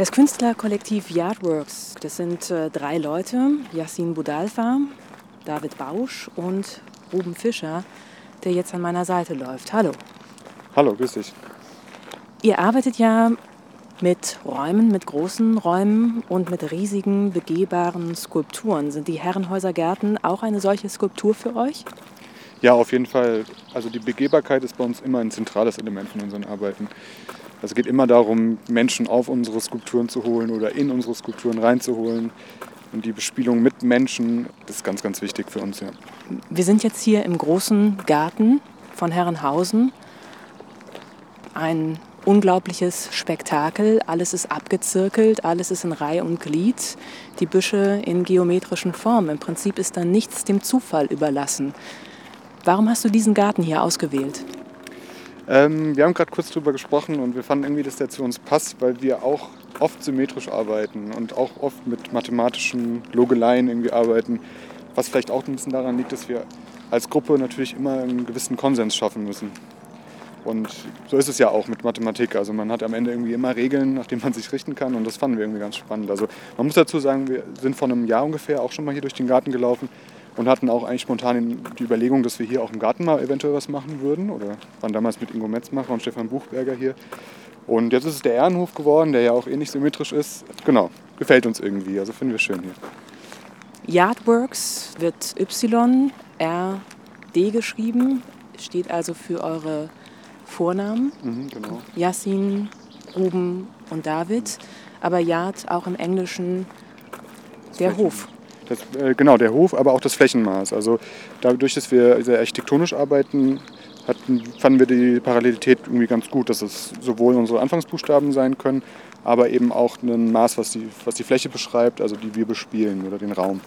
Das Künstlerkollektiv Yardworks, das sind äh, drei Leute, Yassin Budalfa, David Bausch und Ruben Fischer, der jetzt an meiner Seite läuft. Hallo. Hallo, grüß dich. Ihr arbeitet ja mit Räumen, mit großen Räumen und mit riesigen, begehbaren Skulpturen. Sind die Herrenhäusergärten auch eine solche Skulptur für euch? Ja, auf jeden Fall. Also die Begehbarkeit ist bei uns immer ein zentrales Element von unseren Arbeiten. Also es geht immer darum, Menschen auf unsere Skulpturen zu holen oder in unsere Skulpturen reinzuholen. Und die Bespielung mit Menschen, ist ganz, ganz wichtig für uns. Ja. Wir sind jetzt hier im großen Garten von Herrenhausen. Ein unglaubliches Spektakel. Alles ist abgezirkelt, alles ist in Reihe und Glied. Die Büsche in geometrischen Formen. Im Prinzip ist da nichts dem Zufall überlassen. Warum hast du diesen Garten hier ausgewählt? Ähm, wir haben gerade kurz drüber gesprochen und wir fanden irgendwie, dass der zu uns passt, weil wir auch oft symmetrisch arbeiten und auch oft mit mathematischen Logeleien irgendwie arbeiten. Was vielleicht auch ein bisschen daran liegt, dass wir als Gruppe natürlich immer einen gewissen Konsens schaffen müssen. Und so ist es ja auch mit Mathematik. Also man hat am Ende irgendwie immer Regeln, nach denen man sich richten kann und das fanden wir irgendwie ganz spannend. Also man muss dazu sagen, wir sind vor einem Jahr ungefähr auch schon mal hier durch den Garten gelaufen und hatten auch eigentlich spontan die Überlegung, dass wir hier auch im Garten mal eventuell was machen würden. Oder waren damals mit Ingo Metzmacher und Stefan Buchberger hier. Und jetzt ist es der Ehrenhof geworden, der ja auch ähnlich symmetrisch ist. Genau, gefällt uns irgendwie. Also finden wir schön hier. Yardworks wird Y-R-D geschrieben, steht also für eure Vornamen. Mhm, genau. Yassin, Ruben und David. Aber Yard auch im Englischen der Hof. Das, äh, genau, der Hof, aber auch das Flächenmaß. Also dadurch, dass wir sehr architektonisch arbeiten, hatten, fanden wir die Parallelität irgendwie ganz gut, dass es sowohl unsere Anfangsbuchstaben sein können, aber eben auch ein Maß, was die, was die Fläche beschreibt, also die wir bespielen oder den Raum.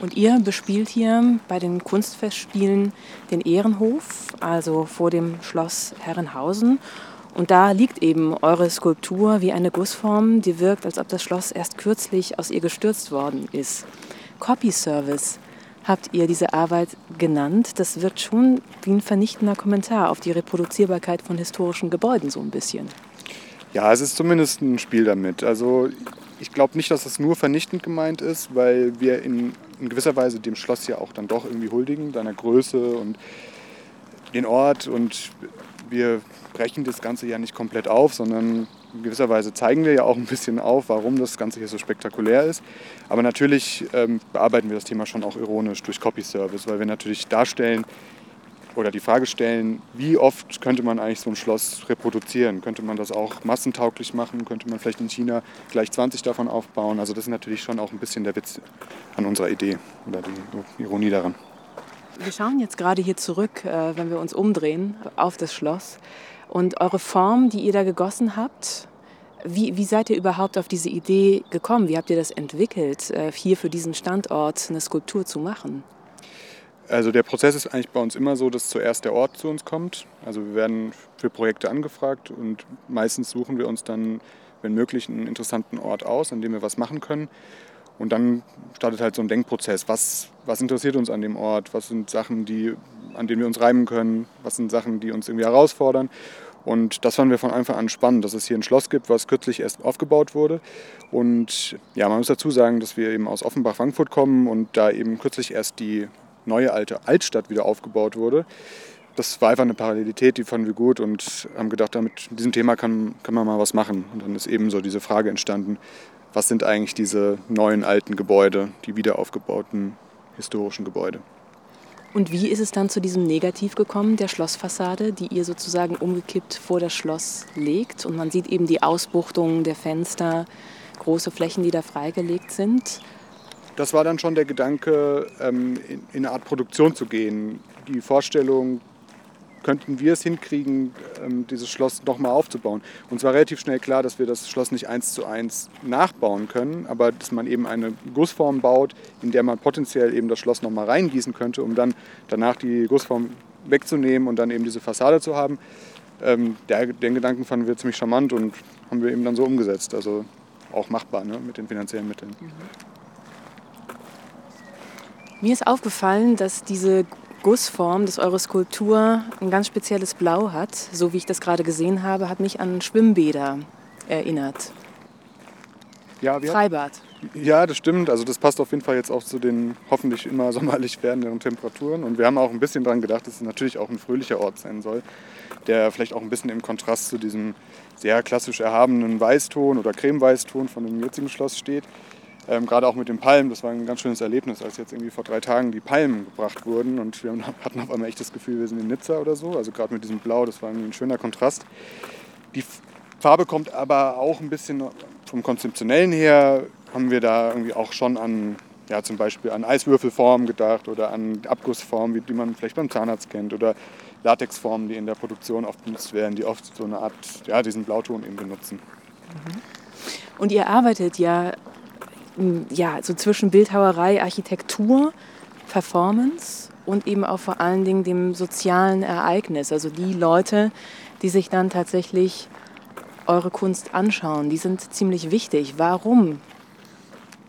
Und ihr bespielt hier bei den Kunstfestspielen den Ehrenhof, also vor dem Schloss Herrenhausen. Und da liegt eben eure Skulptur wie eine Gussform, die wirkt, als ob das Schloss erst kürzlich aus ihr gestürzt worden ist. Copy Service habt ihr diese Arbeit genannt. Das wirkt schon wie ein vernichtender Kommentar auf die Reproduzierbarkeit von historischen Gebäuden so ein bisschen. Ja, es ist zumindest ein Spiel damit. Also ich glaube nicht, dass es nur vernichtend gemeint ist, weil wir in, in, gewisser Weise dem Schloss ja auch dann doch irgendwie huldigen, seiner Größe und den Ort. Und wir brechen das Ganze ja nicht komplett auf, sondern in gewisser Weise zeigen wir ja auch ein bisschen auf, warum das Ganze hier so spektakulär ist. Aber natürlich ähm, bearbeiten wir das Thema schon auch ironisch durch Copy Service, weil wir natürlich darstellen, oder die Frage stellen, wie oft könnte man eigentlich so ein Schloss reproduzieren? Könnte man das auch massentauglich machen? Könnte man vielleicht in China gleich 20 davon aufbauen? Also das ist natürlich schon auch ein bisschen der Witz an unserer Idee oder die Ironie daran. Wir schauen jetzt gerade hier zurück, äh, wenn wir uns umdrehen, auf das Schloss. Und eure Form, die ihr da gegossen habt, wie, wie, seid ihr überhaupt auf diese Idee gekommen? Wie habt ihr das entwickelt, äh, hier für diesen Standort eine Skulptur zu machen? Also der Prozess ist eigentlich bei uns immer so, dass zuerst der Ort zu uns kommt. Also wir werden für Projekte angefragt und meistens suchen wir uns dann, wenn möglich, einen interessanten Ort aus, an dem wir was machen können. Und dann startet halt so ein Denkprozess. Was, was interessiert uns an dem Ort? Was sind Sachen, die, an denen wir uns reiben können? Was sind Sachen, die uns irgendwie herausfordern? Und das fanden wir von Anfang an spannend, dass es hier ein Schloss gibt, was kürzlich erst aufgebaut wurde. Und ja, man muss dazu sagen, dass wir eben aus Offenbach-Frankfurt kommen und da eben kürzlich erst die neue alte Altstadt wieder aufgebaut wurde. Das war einfach eine Parallelität, die fanden wir gut und haben gedacht, damit diesem Thema kann, kann man mal was machen. Und dann ist eben so diese Frage entstanden, was sind eigentlich diese neuen alten Gebäude, die wiederaufgebauten historischen Gebäude. Und wie ist es dann zu diesem Negativ gekommen, der Schlossfassade, die ihr sozusagen umgekippt vor das Schloss legt? Und man sieht eben die Ausbuchtungen der Fenster, große Flächen, die da freigelegt sind das war dann schon der Gedanke, ähm, in, in, eine Art Produktion zu gehen. Die Vorstellung, könnten wir es hinkriegen, ähm, dieses Schloss nochmal aufzubauen. Und zwar relativ schnell klar, dass wir das Schloss nicht eins zu eins nachbauen können, aber dass man eben eine Gussform baut, in der man potenziell eben das Schloss nochmal reingießen könnte, um dann danach die Gussform wegzunehmen und dann eben diese Fassade zu haben. Ähm, den Gedanken fanden wir ziemlich charmant und haben wir eben dann so umgesetzt. Also auch machbar ne, mit den finanziellen Mitteln. Mhm. Mir ist aufgefallen, dass diese Gussform, dass eure Skulptur ein ganz spezielles Blau hat, so wie ich das gerade gesehen habe, hat mich an Schwimmbäder erinnert. ja, Freibad. Ja, das stimmt. Also das passt auf jeden Fall jetzt auch zu den hoffentlich immer sommerlich werdenden Temperaturen. Und wir haben auch ein bisschen daran gedacht, dass es natürlich auch ein fröhlicher Ort sein soll, der vielleicht auch ein bisschen im Kontrast zu diesem sehr klassisch erhabenen Weißton oder Cremeweißton von dem jetzigen Schloss steht. Ähm, Gerade auch mit den Palmen, das war ein ganz schönes Erlebnis, als jetzt irgendwie vor drei Tagen die Palmen gebracht wurden und wir hatten auf einmal echt das Gefühl, wir sind in Nizza oder so. Also gerade mit diesem Blau, das war irgendwie ein schöner Kontrast. Die Farbe kommt aber auch ein bisschen vom Konzeptionellen her, haben wir da irgendwie auch schon an ja, zum Beispiel an Eiswürfelformen gedacht oder an Abgussformen, die man vielleicht beim Zahnarzt kennt oder Latexformen, die in der Produktion oft benutzt werden, die oft so eine Art, ja, diesen Blauton eben benutzen. Mhm. Und ihr arbeitet ja ja, so zwischen Bildhauerei, Architektur, Performance und eben auch vor allen Dingen dem sozialen Ereignis. Also die Leute, die sich dann tatsächlich eure Kunst anschauen, die sind ziemlich wichtig. Warum?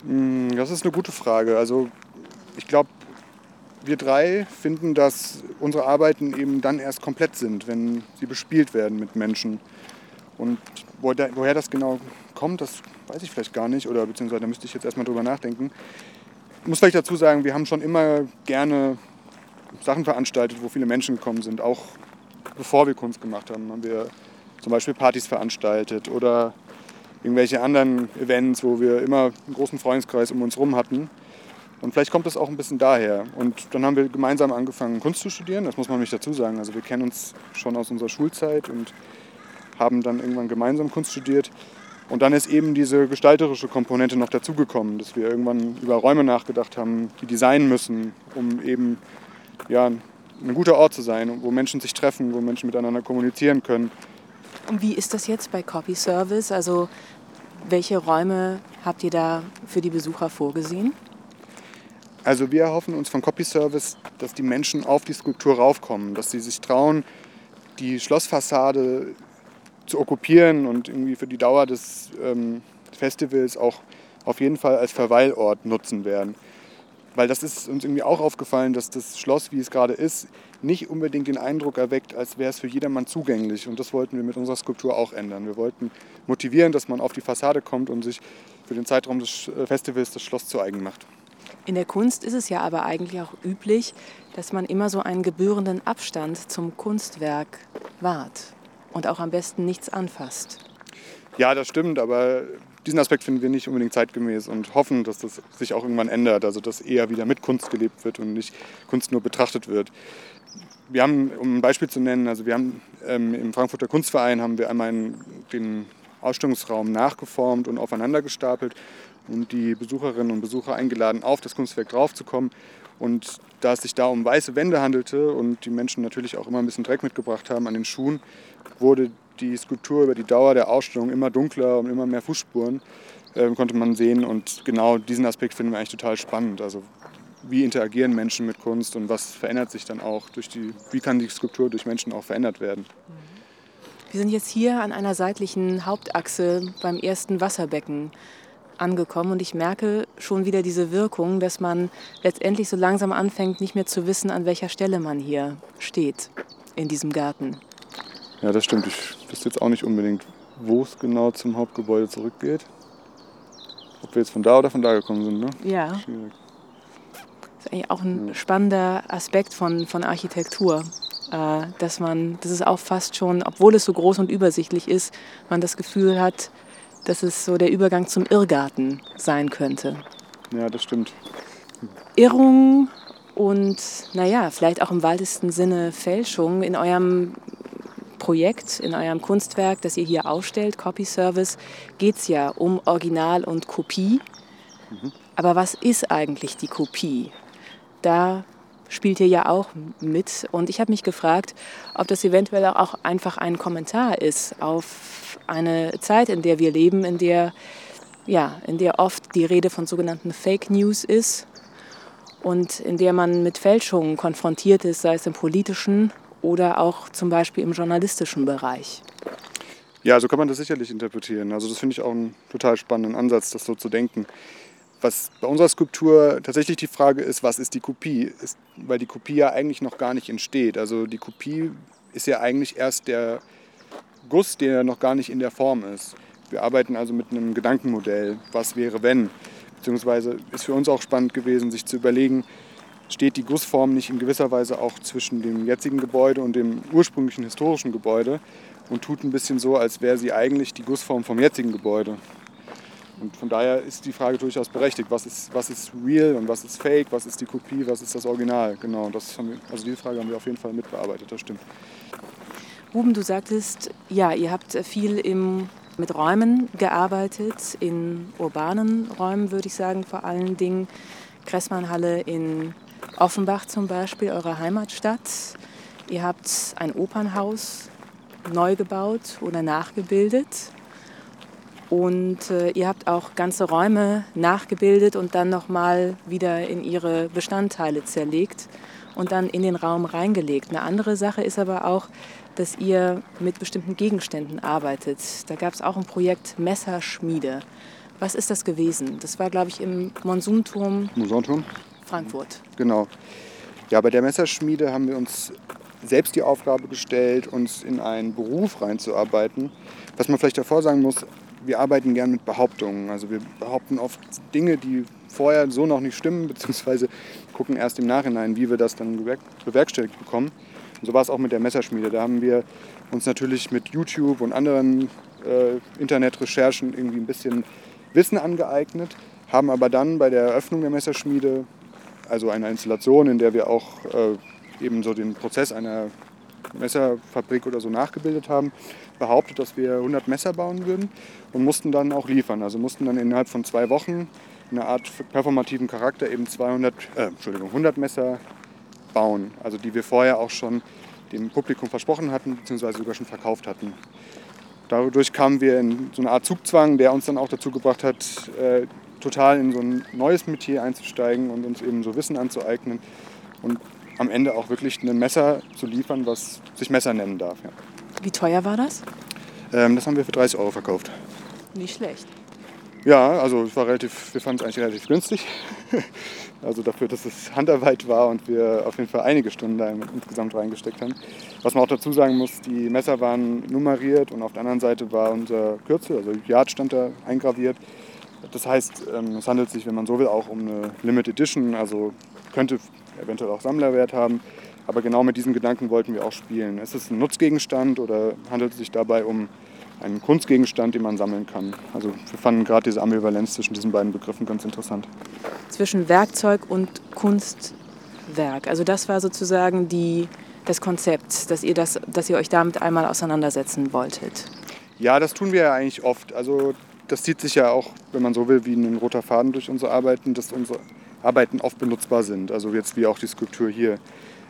Hm, das ist eine gute Frage. Also ich glaube, wir drei finden, dass unsere Arbeiten eben dann erst komplett sind, wenn sie bespielt werden mit Menschen. Und woher das genau kommt, das weiß ich vielleicht gar nicht oder beziehungsweise da müsste ich jetzt erstmal drüber nachdenken. Ich muss vielleicht dazu sagen, wir haben schon immer gerne Sachen veranstaltet, wo viele Menschen gekommen sind. Auch bevor wir Kunst gemacht haben, haben wir zum Beispiel Partys veranstaltet oder irgendwelche anderen Events, wo wir immer einen großen Freundeskreis um uns herum hatten. Und vielleicht kommt das auch ein bisschen daher. Und dann haben wir gemeinsam angefangen, Kunst zu studieren. Das muss man nicht dazu sagen. Also wir kennen uns schon aus unserer Schulzeit und haben dann irgendwann gemeinsam Kunst studiert. Und dann ist eben diese gestalterische Komponente noch dazugekommen, dass wir irgendwann über Räume nachgedacht haben, die designen müssen, um eben ja, ein guter Ort zu sein, wo Menschen sich treffen, wo Menschen miteinander kommunizieren können. Und wie ist das jetzt bei Copy Service? Also welche Räume habt ihr da für die Besucher vorgesehen? Also wir erhoffen uns von Copy Service, dass die Menschen auf die Skulptur raufkommen, dass sie sich trauen, die Schlossfassade zu okkupieren und irgendwie für die Dauer des ähm, Festivals auch auf jeden Fall als Verweilort nutzen werden. Weil das ist uns irgendwie auch aufgefallen, dass das Schloss, wie es gerade ist, nicht unbedingt den Eindruck erweckt, als wäre es für jedermann zugänglich. Und das wollten wir mit unserer Skulptur auch ändern. Wir wollten motivieren, dass man auf die Fassade kommt und sich für den Zeitraum des äh, Festivals das Schloss zu eigen macht. In der Kunst ist es ja aber eigentlich auch üblich, dass man immer so einen gebührenden Abstand zum Kunstwerk wahrt und auch am besten nichts anfasst. Ja, das stimmt, aber diesen Aspekt finden wir nicht unbedingt zeitgemäß und hoffen, dass das sich auch irgendwann ändert, also dass eher wieder mit Kunst gelebt wird und nicht Kunst nur betrachtet wird. Wir haben, um ein Beispiel zu nennen, also wir haben ähm, im Frankfurter Kunstverein haben wir einmal den Ausstellungsraum nachgeformt und aufeinander gestapelt und die Besucherinnen und Besucher eingeladen, auf das Kunstwerk draufzukommen. Und da es sich da um weiße Wände handelte und die Menschen natürlich auch immer ein bisschen Dreck mitgebracht haben an den Schuhen, wurde die Skulptur über die Dauer der Ausstellung immer dunkler und immer mehr Fußspuren äh, konnte man sehen. Und genau diesen Aspekt finden wir eigentlich total spannend. Also wie interagieren Menschen mit Kunst und was verändert sich dann auch durch die, wie kann die Skulptur durch Menschen auch verändert werden? Wir sind jetzt hier an einer seitlichen Hauptachse beim ersten Wasserbecken angekommen und ich merke schon wieder diese Wirkung, dass man letztendlich so langsam anfängt, nicht mehr zu wissen, an welcher Stelle man hier steht in diesem Garten. Ja, das stimmt. Ich wüsste jetzt auch nicht unbedingt, wo es genau zum Hauptgebäude zurückgeht. Ob wir jetzt von da oder von da gekommen sind, ne? Ja. Schwierig. Das ist eigentlich auch ein ja. spannender Aspekt von, von Architektur. Äh, dass man, das ist auch fast schon, obwohl es so groß und übersichtlich ist, man das Gefühl hat, dass es so der Übergang zum Irrgarten sein könnte. Ja, das stimmt. Irrung und, naja, vielleicht auch im weitesten Sinne Fälschung in eurem Projekt, in eurem Kunstwerk, das ihr hier ausstellt, Copy Service, geht es ja um Original und Kopie. Mhm. Aber was ist eigentlich die Kopie? Da spielt ihr ja auch mit. Und ich habe mich gefragt, ob das eventuell auch einfach ein Kommentar ist auf eine Zeit, in der wir leben, in der, ja, in der oft die Rede von sogenannten Fake News ist und in der man mit Fälschungen konfrontiert ist, sei es im politischen oder auch zum Beispiel im journalistischen Bereich. Ja, so kann man das sicherlich interpretieren. Also das finde ich auch einen total spannenden Ansatz, das so zu denken. Was bei unserer Skulptur tatsächlich die Frage ist, was ist die Kopie? Ist, weil die Kopie ja eigentlich noch gar nicht entsteht. Also die Kopie ist ja eigentlich erst der Guss, der noch gar nicht in der Form ist. Wir arbeiten also mit einem Gedankenmodell, was wäre wenn. Beziehungsweise ist für uns auch spannend gewesen, sich zu überlegen, steht die Gussform nicht in gewisser Weise auch zwischen dem jetzigen Gebäude und dem ursprünglichen historischen Gebäude und tut ein bisschen so, als wäre sie eigentlich die Gussform vom jetzigen Gebäude. Und von daher ist die Frage durchaus berechtigt, was ist, was ist real und was ist fake, was ist die Kopie, was ist das Original. Genau, das wir, also diese Frage haben wir auf jeden Fall mitbearbeitet, das stimmt. Ruben, du sagtest, ja, ihr habt viel im, mit Räumen gearbeitet, in urbanen Räumen würde ich sagen, vor allen Dingen. Kressmannhalle in Offenbach zum Beispiel, eure Heimatstadt. Ihr habt ein Opernhaus neu gebaut oder nachgebildet. Und äh, ihr habt auch ganze Räume nachgebildet und dann nochmal wieder in ihre Bestandteile zerlegt und dann in den Raum reingelegt. Eine andere Sache ist aber auch, dass ihr mit bestimmten Gegenständen arbeitet. Da gab es auch ein Projekt Messerschmiede. Was ist das gewesen? Das war, glaube ich, im Monsunturm. Monsunturm? Frankfurt. Genau. Ja, bei der Messerschmiede haben wir uns selbst die Aufgabe gestellt, uns in einen Beruf reinzuarbeiten. Was man vielleicht davor sagen muss, wir arbeiten gern mit Behauptungen. Also wir behaupten oft Dinge, die vorher so noch nicht stimmen, beziehungsweise gucken erst im Nachhinein, wie wir das dann bewerkstelligt bekommen. Und so war es auch mit der Messerschmiede. Da haben wir uns natürlich mit YouTube und anderen äh, Internetrecherchen irgendwie ein bisschen Wissen angeeignet, haben aber dann bei der Eröffnung der Messerschmiede, also einer Installation, in der wir auch äh, eben so den Prozess einer Messerfabrik oder so nachgebildet haben, behauptet, dass wir 100 Messer bauen würden und mussten dann auch liefern. Also mussten dann innerhalb von zwei Wochen eine Art performativen Charakter eben 200, äh, Entschuldigung, 100 Messer bauen, also die wir vorher auch schon dem Publikum versprochen hatten, beziehungsweise sogar schon verkauft hatten. Dadurch kamen wir in so eine Art Zugzwang, der uns dann auch dazu gebracht hat, äh, total in so ein neues Metier einzusteigen und uns eben so Wissen anzueignen und am Ende auch wirklich ein Messer zu liefern, was sich Messer nennen darf. Ja. Wie teuer war das? Ähm, das haben wir für 30 Euro verkauft. Nicht schlecht. Ja, also es war relativ, wir fanden es eigentlich relativ günstig. also dafür, dass es Handarbeit war und wir auf jeden Fall einige Stunden da insgesamt reingesteckt haben. Was man auch dazu sagen muss, die Messer waren nummeriert und auf der anderen Seite war unser Kürzel, also Yard stand da eingraviert. Das heißt, ähm, es handelt sich, wenn man so will, auch um eine Limited Edition, also könnte eventuell auch Sammlerwert haben. Aber genau mit diesem Gedanken wollten wir auch spielen. Ist es ein Nutzgegenstand oder handelt es sich dabei um einen Kunstgegenstand, den man sammeln kann? Also wir fanden gerade diese Ambivalenz zwischen diesen beiden Begriffen ganz interessant. Zwischen Werkzeug und Kunstwerk. Also das war sozusagen die, das Konzept, dass ihr, das, dass ihr euch damit einmal auseinandersetzen wolltet. Ja, das tun wir ja eigentlich oft. Also das zieht sich ja auch, wenn man so will, wie ein roter Faden durch unsere Arbeiten, dass unsere Arbeiten oft benutzbar sind. Also jetzt wie auch die Skulptur hier.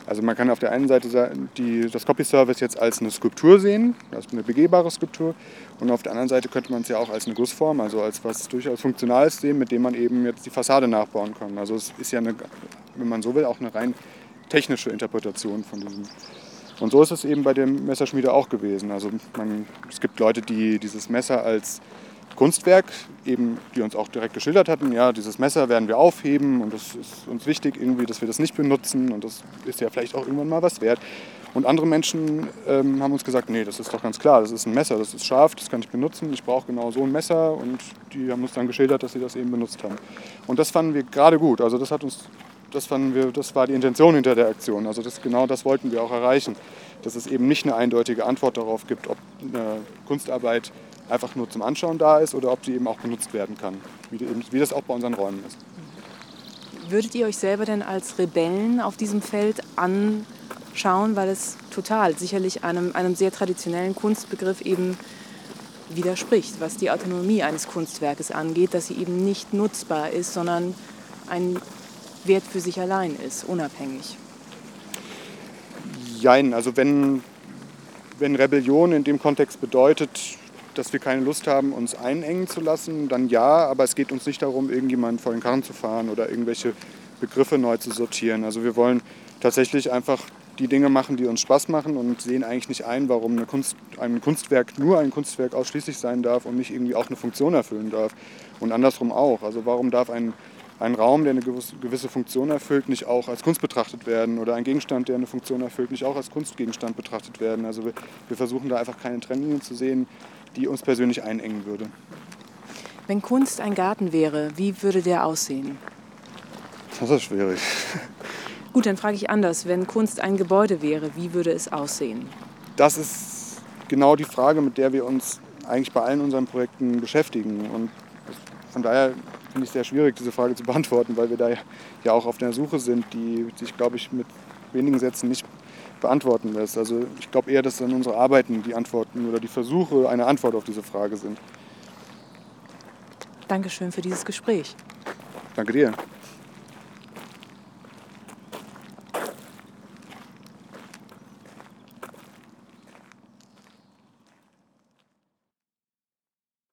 Also man kann auf der einen Seite die, das Copy Service jetzt als eine Skulptur sehen, als eine begehbare Skulptur. Und auf der anderen Seite könnte man es ja auch als eine Gussform, also als was durchaus Funktionales sehen, mit dem man eben jetzt die Fassade nachbauen kann. Also es ist ja, eine, wenn man so will, auch eine rein technische Interpretation von diesem. Und so ist es eben bei dem Messerschmiede auch gewesen. Also man, es gibt Leute, die dieses Messer als Kunstwerk, eben, die uns auch direkt geschildert hatten, ja, dieses Messer werden wir aufheben und es ist uns wichtig irgendwie, dass wir das nicht benutzen und das ist ja vielleicht auch irgendwann mal was wert. Und andere Menschen ähm, haben uns gesagt, nee, das ist doch ganz klar, das ist ein Messer, das ist scharf, das kann ich benutzen, ich brauche genau so ein Messer und die haben uns dann geschildert, dass sie das eben benutzt haben. Und das fanden wir gerade gut, also das hat uns, das fanden wir, das war die Intention hinter der Aktion, also das, genau das wollten wir auch erreichen, dass es eben nicht eine eindeutige Antwort darauf gibt, ob eine Kunstarbeit einfach nur zum Anschauen da ist oder ob sie eben auch benutzt werden kann, wie, das auch bei unseren Räumen ist. Würdet ihr euch selber denn als Rebellen auf diesem Feld anschauen, weil es total sicherlich einem, einem sehr traditionellen Kunstbegriff eben widerspricht, was die Autonomie eines Kunstwerkes angeht, dass sie eben nicht nutzbar ist, sondern ein Wert für sich allein ist, unabhängig. Jein, also wenn, wenn Rebellion in dem Kontext bedeutet, dass wir keine Lust haben, uns einengen zu lassen, dann ja, aber es geht uns nicht darum, irgendjemanden vor den Karren zu fahren oder irgendwelche Begriffe neu zu sortieren. Also wir wollen tatsächlich einfach die Dinge machen, die uns Spaß machen und sehen eigentlich nicht ein, warum eine Kunst, ein Kunstwerk nur ein Kunstwerk ausschließlich sein darf und nicht irgendwie auch eine Funktion erfüllen darf. Und andersrum auch. Also warum darf ein ein Raum, der eine gewisse Funktion erfüllt, nicht auch als Kunst betrachtet werden oder ein Gegenstand, der eine Funktion erfüllt, nicht auch als Kunstgegenstand betrachtet werden. Also wir, wir versuchen da einfach keine Trennlinien zu sehen, die uns persönlich einengen würde. Wenn Kunst ein Garten wäre, wie würde der aussehen? Das ist schwierig. Gut, dann frage ich anders. Wenn Kunst ein Gebäude wäre, wie würde es aussehen? Das ist genau die Frage, mit der wir uns eigentlich bei allen unseren Projekten beschäftigen. Und von daher finde ich es sehr schwierig, diese Frage zu beantworten, weil wir da ja auch auf der Suche sind, die sich, glaube ich, mit wenigen Sätzen nicht beantworten lässt. Also ich glaube eher, dass dann unsere Arbeiten die Antworten oder die Versuche eine Antwort auf diese Frage sind. Dankeschön für dieses Gespräch. Danke dir.